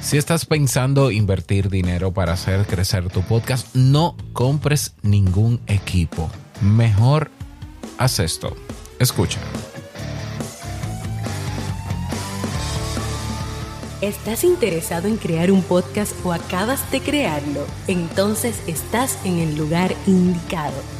Si estás pensando invertir dinero para hacer crecer tu podcast, no compres ningún equipo. Mejor haz esto. Escucha. ¿Estás interesado en crear un podcast o acabas de crearlo? Entonces estás en el lugar indicado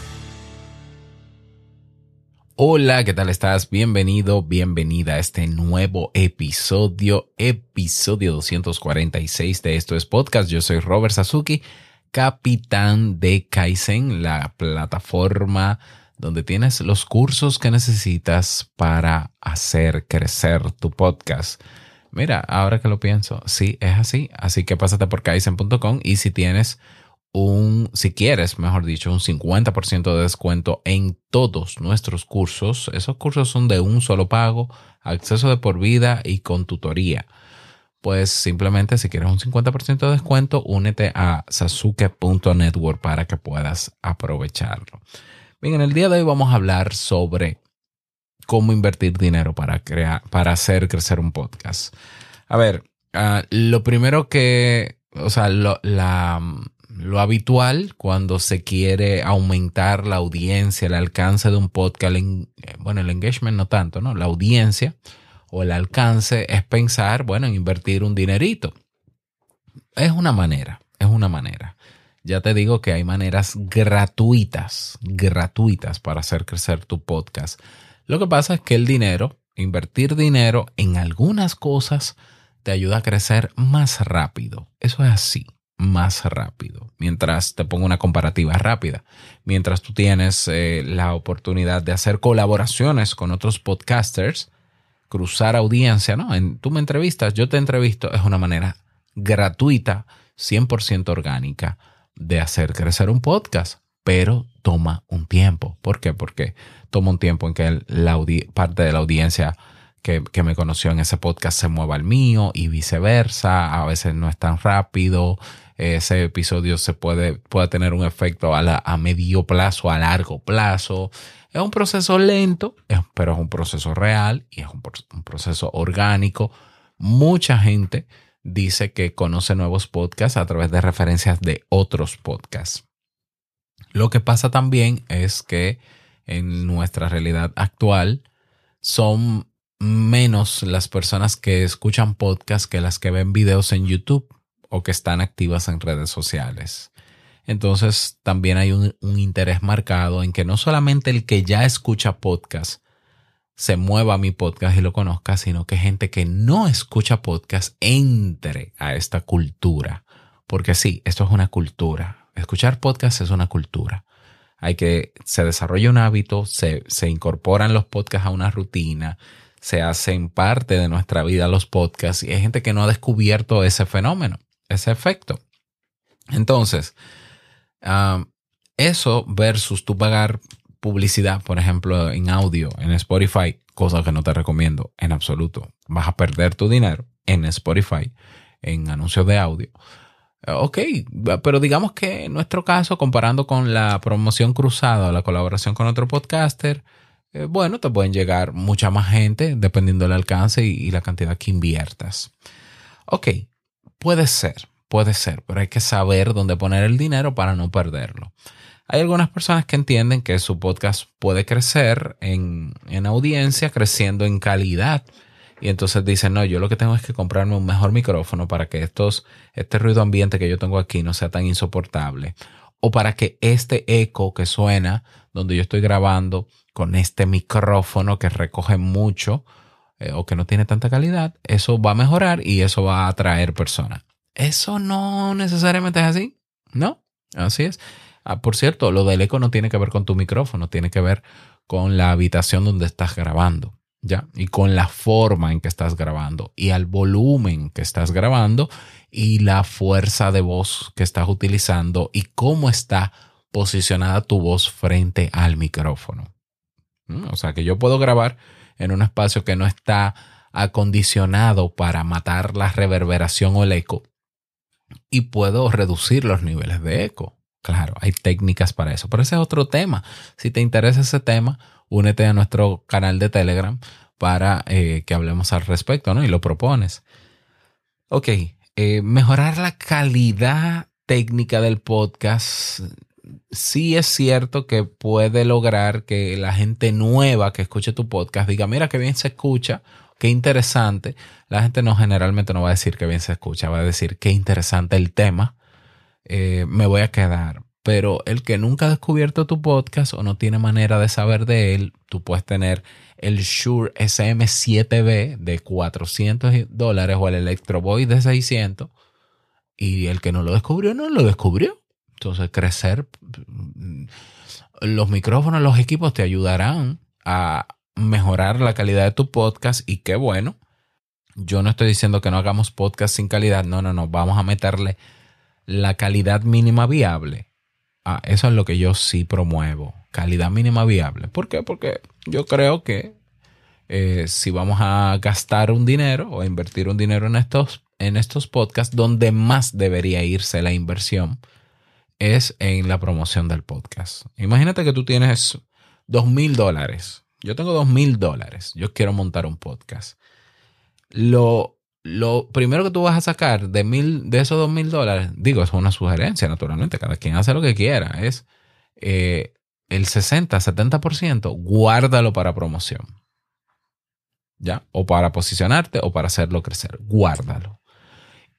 Hola, ¿qué tal estás? Bienvenido, bienvenida a este nuevo episodio, episodio 246 de Esto es Podcast. Yo soy Robert Sasuki, capitán de Kaizen, la plataforma donde tienes los cursos que necesitas para hacer crecer tu podcast. Mira, ahora que lo pienso, sí, es así. Así que pásate por kaizen.com y si tienes un, si quieres, mejor dicho, un 50% de descuento en todos nuestros cursos. Esos cursos son de un solo pago, acceso de por vida y con tutoría. Pues simplemente si quieres un 50% de descuento, únete a sasuke.network para que puedas aprovecharlo. Bien, en el día de hoy vamos a hablar sobre cómo invertir dinero para crear, para hacer crecer un podcast. A ver, ah, lo primero que, o sea, la, lo habitual cuando se quiere aumentar la audiencia, el alcance de un podcast, eh, bueno, el engagement no tanto, ¿no? La audiencia o el alcance es pensar, bueno, en invertir un dinerito. Es una manera, es una manera. Ya te digo que hay maneras gratuitas, gratuitas para hacer crecer tu podcast. Lo que pasa es que el dinero, invertir dinero en algunas cosas, te ayuda a crecer más rápido. Eso es así más rápido. Mientras te pongo una comparativa rápida, mientras tú tienes eh, la oportunidad de hacer colaboraciones con otros podcasters, cruzar audiencia, ¿no? En, tú me entrevistas, yo te entrevisto, es una manera gratuita, 100% orgánica de hacer crecer un podcast, pero toma un tiempo. ¿Por qué? Porque toma un tiempo en que la parte de la audiencia que, que, me conoció en ese podcast se mueva al mío y viceversa. A veces no es tan rápido ese episodio se puede, tener un efecto a, a medio plazo, a largo plazo. Es un proceso lento, pero es un proceso real y es un, un proceso orgánico. Mucha gente dice que conoce nuevos podcasts a través de referencias de otros podcasts. Lo que pasa también es que en nuestra realidad actual son menos las personas que escuchan podcasts que las que ven videos en YouTube o que están activas en redes sociales. Entonces también hay un, interés marcado en que no solamente el que ya escucha podcast se mueva a mi podcast y lo conozca, sino que gente que no escucha podcast entre a esta cultura. Porque sí, esto es una cultura. Escuchar podcast es una cultura. Hay que, se desarrolla un hábito, se, se incorporan los podcasts a una rutina, se hacen parte de nuestra vida los podcasts y hay gente que no ha descubierto ese fenómeno ese efecto. Entonces, eso versus tú pagar publicidad, por ejemplo, en audio, en Spotify, cosa que no te recomiendo en absoluto. Vas a perder tu dinero en Spotify, en anuncios de audio. Ok, pero digamos que en nuestro caso, comparando con la promoción cruzada o la colaboración con otro podcaster, eh, bueno, te pueden llegar mucha más gente dependiendo del alcance y, y la cantidad que inviertas. Ok, Puede ser, puede ser, pero hay que saber dónde poner el dinero para no perderlo. Hay algunas personas que entienden que su podcast puede crecer en, audiencia, creciendo en calidad. Y entonces dicen, no, yo lo que tengo es que comprarme un mejor micrófono para que estos, este ruido ambiente que yo tengo aquí no sea tan insoportable. O para que este eco que suena donde yo estoy grabando con este micrófono que recoge mucho, eh, o que no tiene tanta calidad, eso va a mejorar y eso va a atraer personas. Eso no necesariamente es así, ¿no? Así es. Ah, por cierto, lo del eco no tiene que ver con tu micrófono, tiene que ver con la habitación donde estás grabando, ¿ya? Y con la forma en que estás grabando y al volumen que estás grabando y la fuerza de voz que estás utilizando y cómo está posicionada tu voz frente al micrófono. Mm, o sea que yo puedo grabar en un espacio que no está acondicionado para matar la reverberación o el eco y puedo reducir los niveles de eco. Claro, hay técnicas para eso, pero ese es otro tema. Si te interesa ese tema, únete a nuestro canal de Telegram para eh, que hablemos al respecto, ¿no? Y lo propones. Ok, eh, mejorar la calidad técnica del podcast. Sí es cierto que puede lograr que la gente nueva que escuche tu podcast diga, mira qué bien se escucha, qué interesante. La gente no generalmente no va a decir que bien se escucha, va a decir qué interesante el tema eh, me voy a quedar. Pero el que nunca ha descubierto tu podcast o no tiene manera de saber de él, tú puedes tener el Shure SM7B de 400 dólares o el Electro Boy de 600 y el que no lo descubrió, no lo descubrió. Entonces, crecer, los micrófonos, los equipos te ayudarán a mejorar la calidad de tu podcast y qué bueno. Yo no estoy diciendo que no hagamos podcast sin calidad, no, no, no, vamos a meterle la calidad mínima viable. Ah, eso es lo que yo sí promuevo, calidad mínima viable. ¿Por qué? Porque yo creo que eh, si vamos a gastar un dinero o invertir un dinero en estos, en estos podcasts, donde más debería irse la inversión es en la promoción del podcast. Imagínate que tú tienes dos mil dólares. Yo tengo dos mil dólares. Yo quiero montar un podcast. Lo lo primero que tú vas a sacar de, mil, de esos dos mil dólares, digo, es una sugerencia, naturalmente, cada quien hace lo que quiera, es eh, el 60, 70%, guárdalo para promoción. ¿Ya? O para posicionarte o para hacerlo crecer. Guárdalo.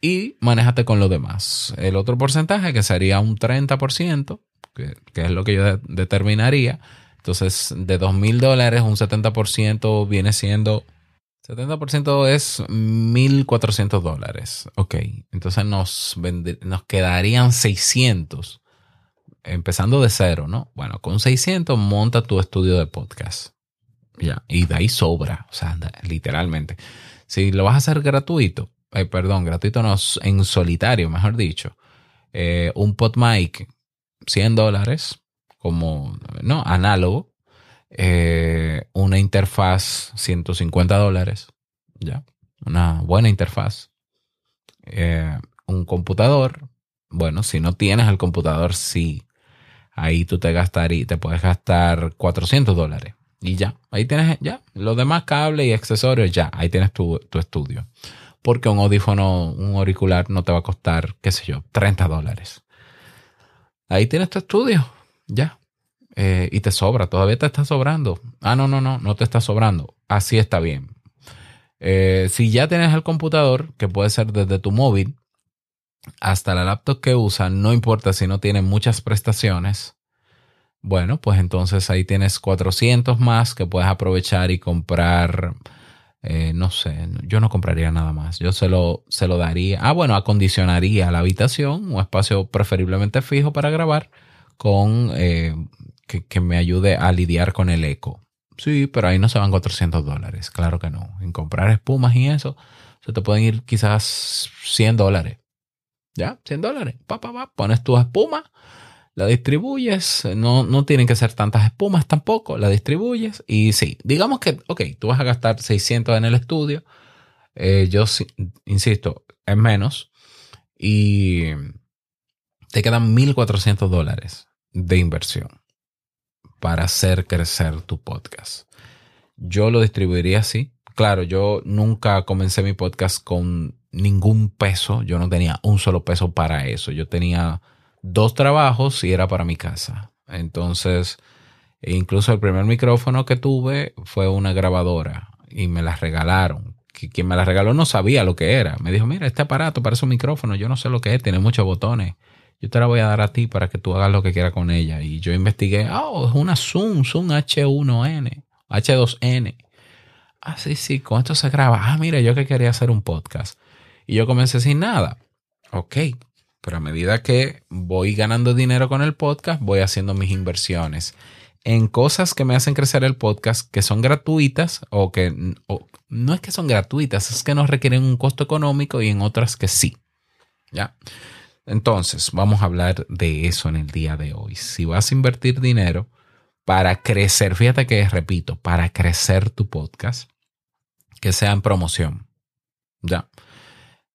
Y manéjate con lo demás. El otro porcentaje, que sería un 30%, que, que es lo que yo determinaría. Entonces, de dos mil dólares, un 70% viene siendo 70% es 1.400 dólares. Ok, entonces nos, nos quedarían 600, empezando de cero, ¿no? Bueno, con 600 monta tu estudio de podcast. Ya, y de ahí sobra, o sea, literalmente. Si lo vas a hacer gratuito, eh, perdón, gratuito no, en solitario, mejor dicho, eh, un PodMic, 100 dólares, como, no, análogo, eh, una interfaz 150 dólares, ya, una buena interfaz, eh, un computador, bueno, si no tienes el computador, sí, ahí tú te gastarías, te puedes gastar 400 dólares y ya, ahí tienes ya, los demás cables y accesorios, ya, ahí tienes tu, tu estudio. Porque un audífono, un auricular no te va a costar, qué sé yo, 30 dólares. Ahí tienes tu estudio, ya. Eh, y te sobra, todavía te está sobrando. Ah, no, no, no, no te está sobrando. Así está bien. Eh, si ya tienes el computador, que puede ser desde tu móvil hasta la laptop que usa, no importa si no tiene muchas prestaciones. Bueno, pues entonces ahí tienes 400 más que puedes aprovechar y comprar. Eh, no sé, yo no compraría nada más. Yo se lo, se lo daría. Ah, bueno, acondicionaría la habitación, un espacio preferiblemente fijo para grabar con que, me ayude a lidiar con el eco. Sí, pero ahí no se van 400 dólares, claro que no. En comprar espumas y eso, se te pueden ir quizás 100 dólares. ¿Ya? 100 dólares. Pa, pa. Pones tu espuma, la distribuyes. No, no tienen que ser tantas espumas tampoco. La distribuyes. Y sí, digamos que, ok, tú vas a gastar 600 en el estudio. Eh, yo insisto, es menos. Y te quedan 1.400 dólares de inversión para hacer crecer tu podcast. Yo lo distribuiría así. Claro, yo nunca comencé mi podcast con ningún peso. Yo no tenía un solo peso para eso. Yo tenía dos trabajos y era para mi casa. Entonces, incluso el primer micrófono que tuve fue una grabadora y me la regalaron. Quien me la regaló no sabía lo que era. Me dijo, mira, este aparato parece un micrófono, yo no sé lo que es, tiene muchos botones yo te la voy a dar a ti para que tú hagas lo que quieras con ella. Y yo investigué, oh, es una Zoom, Zoom H1N, H2N. Ah, sí, sí, con esto se graba. Ah, mira, yo que quería hacer un podcast. Y yo comencé sin nada. Ok, pero a medida que voy ganando dinero con el podcast, voy haciendo mis inversiones en cosas que me hacen crecer el podcast, que son gratuitas o que no es que son gratuitas, es que no requieren un costo económico y en otras que sí. ¿Ya? Entonces, vamos a hablar de eso en el día de hoy. Si vas a invertir dinero para crecer, fíjate que repito, para crecer tu podcast, que sea en promoción. ¿Ya?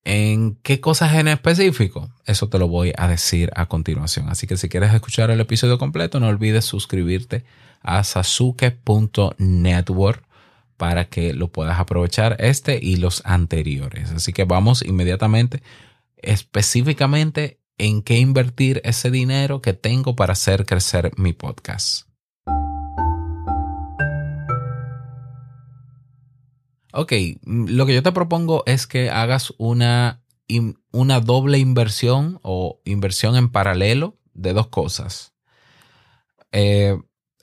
¿En qué cosas en específico? Eso te lo voy a decir a continuación. Así que si quieres escuchar el episodio completo, no olvides suscribirte a sasuke.network para que lo puedas aprovechar este y los anteriores. Así que vamos inmediatamente específicamente en qué invertir ese dinero que tengo para hacer crecer mi podcast. Ok, lo que yo te propongo es que hagas una, una doble inversión o inversión en paralelo de dos cosas. Eh,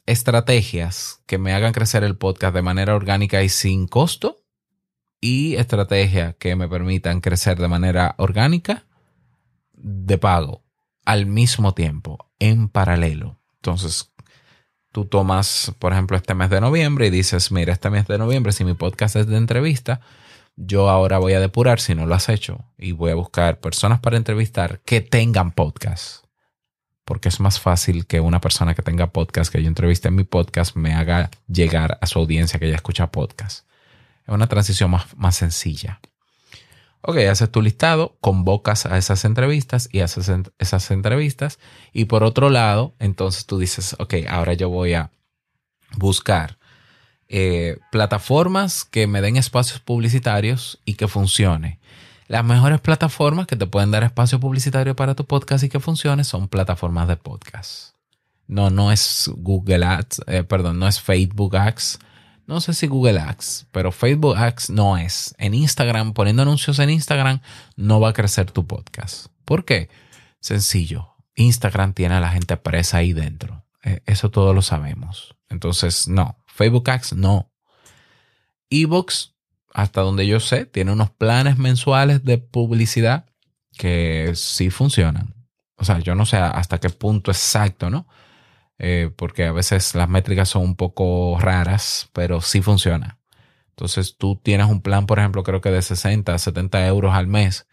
estrategias que me hagan crecer el podcast de manera orgánica y sin costo y estrategias que me permitan crecer de manera orgánica de pago al mismo tiempo, en paralelo. Entonces, tú tomas, por ejemplo, este mes de noviembre y dices, mira, este mes de noviembre, si mi podcast es de entrevista, yo ahora voy a depurar si no lo has hecho y voy a buscar personas para entrevistar que tengan podcast. Porque es más fácil que una persona que tenga podcast, que yo entreviste en mi podcast, me haga llegar a su audiencia que ya escucha podcast. Es una transición más, más sencilla. Ok, haces tu listado, convocas a esas entrevistas y haces esas entrevistas. Y por otro lado, entonces tú dices, ok, ahora yo voy a buscar eh, plataformas que me den espacios publicitarios y que funcione. Las mejores plataformas que te pueden dar espacio publicitario para tu podcast y que funcione son plataformas de podcast. No, no es Google Ads, eh, perdón, no es Facebook Ads, no sé si Google Ads, pero Facebook Ads no es. En Instagram, poniendo anuncios en Instagram, no va a crecer tu podcast. ¿Por qué? Sencillo. Instagram tiene a la gente presa ahí dentro. E, eso todos lo sabemos. Entonces, no. Facebook Ads no. Evox, hasta donde yo sé, tiene unos planes mensuales de publicidad que sí funcionan. O sea, yo no sé hasta qué punto exacto, ¿no? Eh, porque a veces las métricas son un poco raras, pero sí funciona. Entonces tú tienes un plan, por ejemplo, creo que de 60 a 70 euros al mes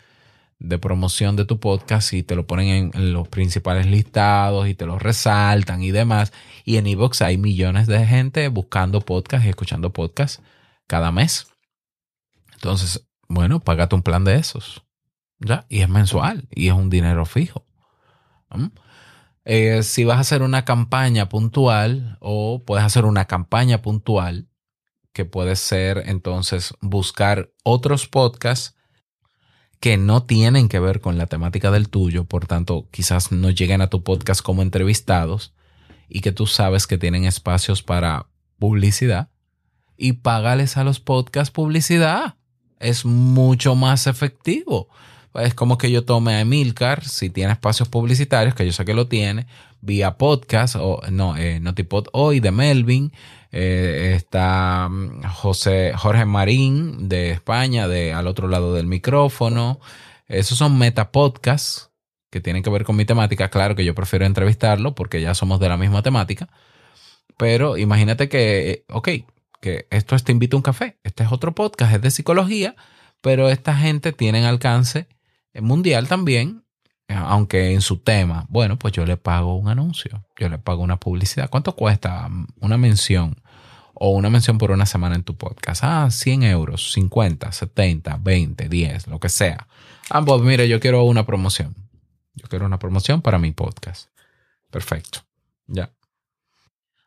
de promoción de tu podcast y te lo ponen en, los principales listados y te lo resaltan y demás. Y en Evox hay millones de gente buscando podcast y escuchando podcast cada mes. Entonces, bueno, págate un plan de esos. ¿Ya? Y es mensual y es un dinero fijo. Eh, si vas a hacer una campaña puntual o puedes hacer una campaña puntual que puede ser entonces buscar otros podcasts que no tienen que ver con la temática del tuyo, por tanto quizás no lleguen a tu podcast como entrevistados y que tú sabes que tienen espacios para publicidad y págales a los podcasts publicidad. Es mucho más efectivo es como que yo tome a Emilcar, si tiene espacios publicitarios, que yo sé que lo tiene, vía podcast, o no, eh, Notipod hoy de Melvin, eh, está mm, José, Jorge Marín de España, de al otro lado del micrófono. Esos son metapodcasts que tienen que ver con mi temática. Claro que yo prefiero entrevistarlo porque ya somos de la misma temática. Pero imagínate que, eh, ok, que esto es Te invito a un café. Este es otro podcast, es de psicología, pero esta gente tiene alcance mundial también, eh, aunque en su tema, bueno, pues yo le pago un anuncio, yo le pago una publicidad. ¿Cuánto cuesta una mención o una mención por una semana en tu podcast? Ah, 100 euros, 50, 70, 20, 10, lo que sea. Ambos, mire, yo quiero una promoción. Yo quiero una promoción para mi podcast. Perfecto. Ya.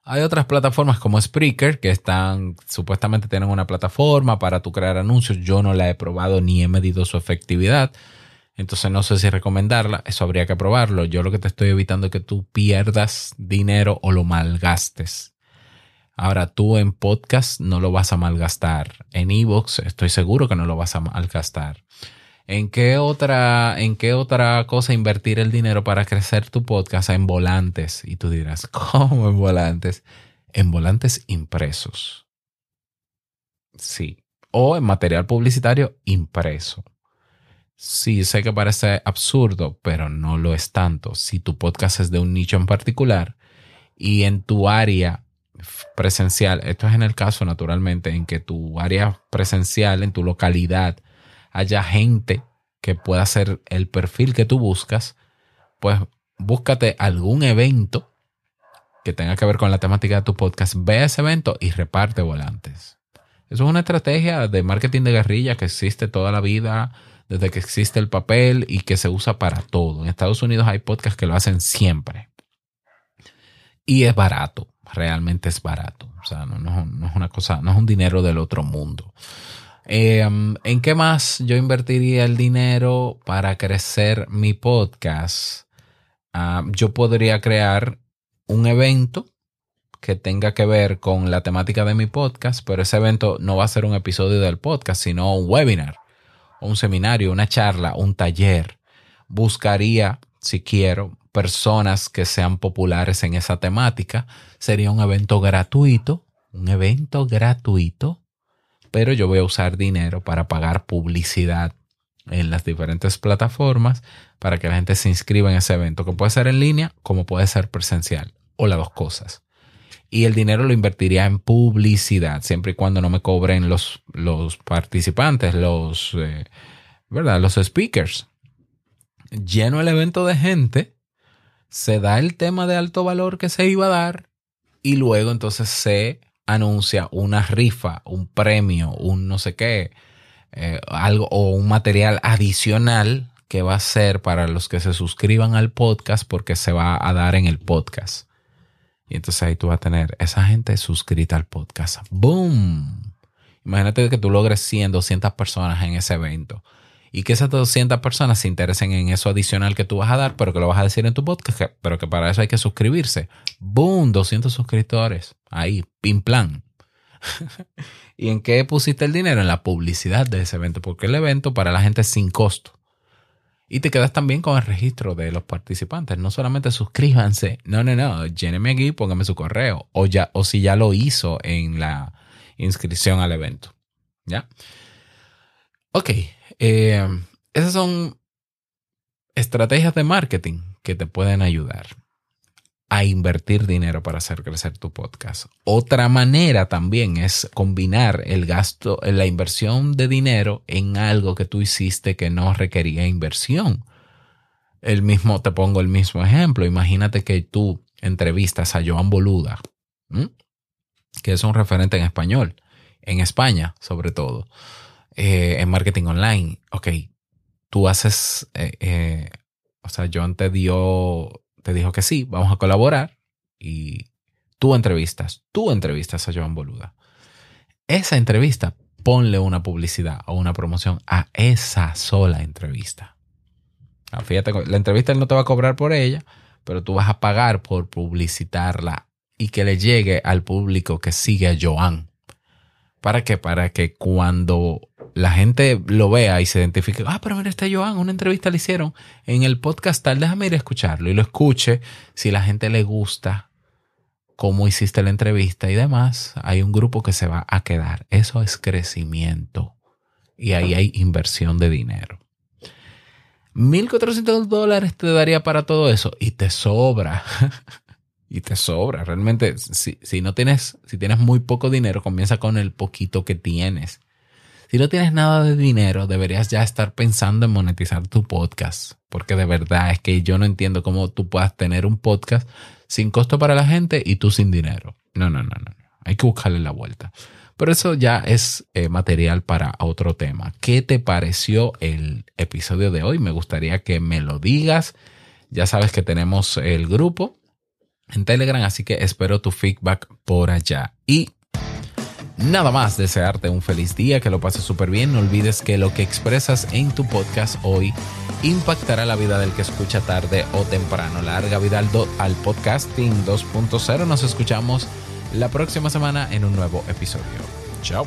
Hay otras plataformas como Spreaker que están, supuestamente tienen una plataforma para tu crear anuncios. Yo no la he probado ni he medido su efectividad. Entonces no sé si recomendarla, eso habría que probarlo. Yo lo que te estoy evitando es que tú pierdas dinero o lo malgastes. Ahora tú en podcast no lo vas a malgastar. En Evox estoy seguro que no lo vas a malgastar. ¿En qué otra, en qué otra cosa invertir el dinero para crecer tu podcast? En volantes. Y tú dirás, ¿cómo en volantes? En volantes impresos. Sí. O en material publicitario impreso. Sí, sé que parece absurdo, pero no lo es tanto. Si tu podcast es de un nicho en particular y en tu área presencial, esto es en el caso naturalmente en que tu área presencial, en tu localidad, haya gente que pueda ser el perfil que tú buscas, pues búscate algún evento que tenga que ver con la temática de tu podcast, ve ese evento y reparte volantes. Eso es una estrategia de marketing de guerrilla que existe toda la vida, desde que existe el papel y que se usa para todo. En Estados Unidos hay podcasts que lo hacen siempre. Y es barato, realmente es barato. O sea, no, es una cosa, no es un dinero del otro mundo. Em, ¿En qué más yo invertiría el dinero para crecer mi podcast? Ah, yo podría crear un evento que tenga que ver con la temática de mi podcast, pero ese evento no va a ser un episodio del podcast, sino un webinar, un seminario, una charla, un taller. Buscaría, si quiero, personas que sean populares en esa temática. Sería un evento gratuito, un evento gratuito, pero yo voy a usar dinero para pagar publicidad en las diferentes plataformas para que la gente se inscriba en ese evento, que puede ser en línea como puede ser presencial, o las dos cosas. Y el dinero lo invertiría en publicidad, siempre y cuando no me cobren los, los participantes, los, eh, ¿verdad? los speakers. Lleno el evento de gente, se da el tema de alto valor que se iba a dar y luego entonces se anuncia una rifa, un premio, un no sé qué, eh, algo o un material adicional que va a ser para los que se suscriban al podcast porque se va a dar en el podcast. Entonces ahí tú vas a tener esa gente suscrita al podcast. ¡Boom! Imagínate que tú logres 100, 200 personas en ese evento. Y que esas 200 personas se interesen en eso adicional que tú vas a dar, pero que lo vas a decir en tu podcast, pero que para eso hay que suscribirse. ¡Boom! 200 suscriptores. Ahí, pim plan. ¿Y en qué pusiste el dinero? En la publicidad de ese evento, porque el evento para la gente es sin costo. Y te quedas también con el registro de los participantes. No solamente suscríbanse, no, no, no, lléneme aquí, póngame su correo. O, ya, o si ya lo hizo en la inscripción al evento. ¿Ya? Ok. Eh, esas son estrategias de marketing que te pueden ayudar a invertir dinero para hacer crecer tu podcast. Otra manera también es combinar el gasto, la inversión de dinero en algo que tú hiciste que no requería inversión. El mismo, te pongo el mismo ejemplo. Imagínate que tú entrevistas a Joan Boluda, que es un referente en español, en España sobre todo, eh, en marketing online. Ok, tú haces, eh, eh, o sea, Joan te dio te dijo que sí, vamos a colaborar y tú entrevistas, tú entrevistas a Joan Boluda. Esa entrevista, ponle una publicidad o una promoción a esa sola entrevista. Ah, fíjate, la entrevista él no te va a cobrar por ella, pero tú vas a pagar por publicitarla y que le llegue al público que sigue a Joan. ¿Para qué? Para que cuando la gente lo vea y se identifique, ah, pero mira, este Joan, una entrevista le hicieron en el podcast tal, déjame ir a escucharlo y lo escuche. Si la gente le gusta cómo hiciste la entrevista y demás, hay un grupo que se va a quedar. Eso es crecimiento y ahí hay inversión de dinero. 1.400 dólares te daría para todo eso y te sobra. y te sobra. Realmente, si, si no tienes, si tienes muy poco dinero, comienza con el poquito que tienes si no tienes nada de dinero, deberías ya estar pensando en monetizar tu podcast, porque de verdad es que yo no entiendo cómo tú puedas tener un podcast sin costo para la gente y tú sin dinero. No, no, no, no. Hay que buscarle la vuelta. Pero eso ya es eh, material para otro tema. ¿Qué te pareció el episodio de hoy? Me gustaría que me lo digas. Ya sabes que tenemos el grupo en Telegram, así que espero tu feedback por allá. Y Nada más desearte un feliz día, que lo pases súper bien. No olvides que lo que expresas en tu podcast hoy impactará la vida del que escucha tarde o temprano. Larga vida al, podcasting 2.0. Nos escuchamos la próxima semana en un nuevo episodio. Chao.